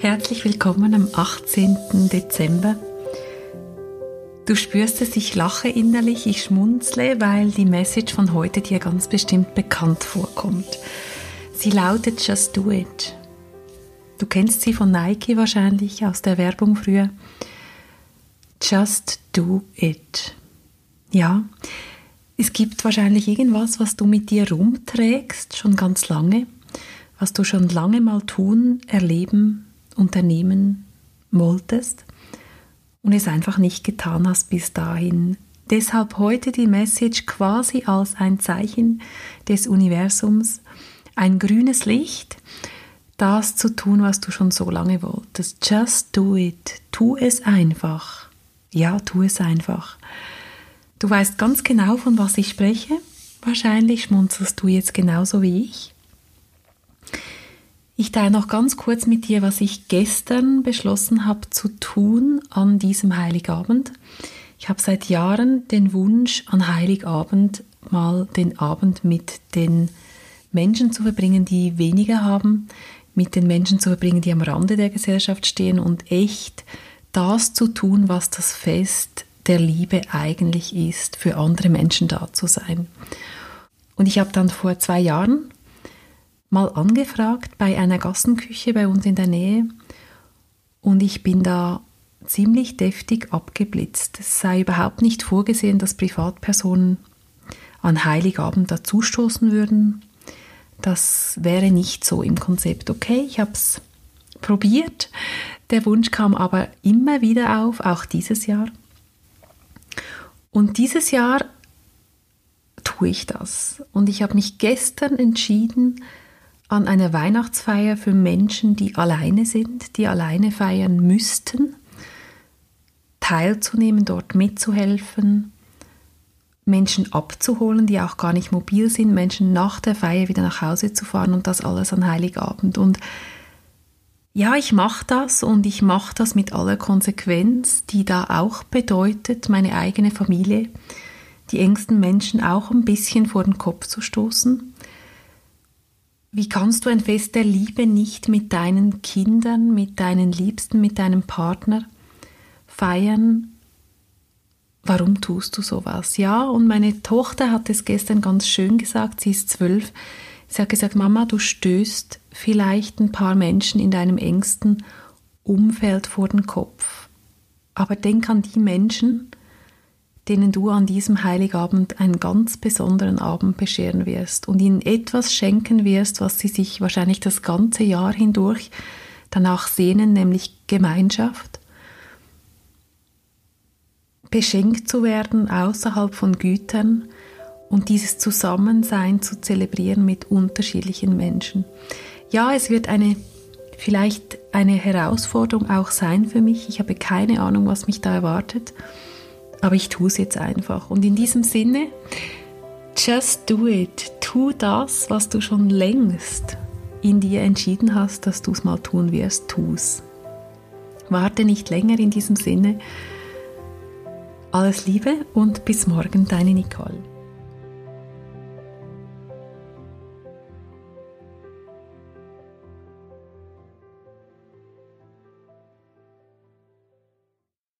Herzlich willkommen am 18. Dezember. Du spürst es, ich lache innerlich, ich schmunzle, weil die Message von heute dir ganz bestimmt bekannt vorkommt. Sie lautet Just Do It. Du kennst sie von Nike wahrscheinlich aus der Werbung früher. Just Do It. Ja, es gibt wahrscheinlich irgendwas, was du mit dir rumträgst, schon ganz lange, was du schon lange mal tun, erleben, unternehmen wolltest und es einfach nicht getan hast bis dahin. Deshalb heute die Message quasi als ein Zeichen des Universums, ein grünes Licht, das zu tun, was du schon so lange wolltest. Just do it. Tu es einfach. Ja, tu es einfach. Du weißt ganz genau, von was ich spreche. Wahrscheinlich schmunzelst du jetzt genauso wie ich. Ich teile noch ganz kurz mit dir, was ich gestern beschlossen habe zu tun an diesem Heiligabend. Ich habe seit Jahren den Wunsch, an Heiligabend mal den Abend mit den Menschen zu verbringen, die weniger haben, mit den Menschen zu verbringen, die am Rande der Gesellschaft stehen und echt das zu tun, was das Fest der Liebe eigentlich ist, für andere Menschen da zu sein. Und ich habe dann vor zwei Jahren mal angefragt bei einer Gassenküche bei uns in der Nähe und ich bin da ziemlich deftig abgeblitzt. Es sei überhaupt nicht vorgesehen, dass Privatpersonen an Heiligabend dazustoßen würden. Das wäre nicht so im Konzept. Okay, ich habe es probiert. Der Wunsch kam aber immer wieder auf, auch dieses Jahr. Und dieses Jahr tue ich das. Und ich habe mich gestern entschieden, an einer Weihnachtsfeier für Menschen, die alleine sind, die alleine feiern müssten, teilzunehmen, dort mitzuhelfen, Menschen abzuholen, die auch gar nicht mobil sind, Menschen nach der Feier wieder nach Hause zu fahren und das alles an Heiligabend. Und ja, ich mache das und ich mache das mit aller Konsequenz, die da auch bedeutet, meine eigene Familie, die engsten Menschen auch ein bisschen vor den Kopf zu stoßen wie kannst du ein Fest der Liebe nicht mit deinen Kindern, mit deinen Liebsten, mit deinem Partner feiern? Warum tust du sowas? Ja, und meine Tochter hat es gestern ganz schön gesagt, sie ist zwölf. Sie hat gesagt, Mama, du stößt vielleicht ein paar Menschen in deinem engsten Umfeld vor den Kopf. Aber denk an die Menschen, denen du an diesem Heiligabend einen ganz besonderen Abend bescheren wirst und ihnen etwas schenken wirst, was sie sich wahrscheinlich das ganze Jahr hindurch danach sehnen, nämlich Gemeinschaft. Beschenkt zu werden außerhalb von Gütern und dieses Zusammensein zu zelebrieren mit unterschiedlichen Menschen. Ja, es wird eine vielleicht eine Herausforderung auch sein für mich. Ich habe keine Ahnung, was mich da erwartet. Aber ich tue es jetzt einfach. Und in diesem Sinne, just do it. Tu das, was du schon längst in dir entschieden hast, dass du es mal tun wirst. Tu es. Warte nicht länger in diesem Sinne. Alles Liebe und bis morgen, deine Nicole.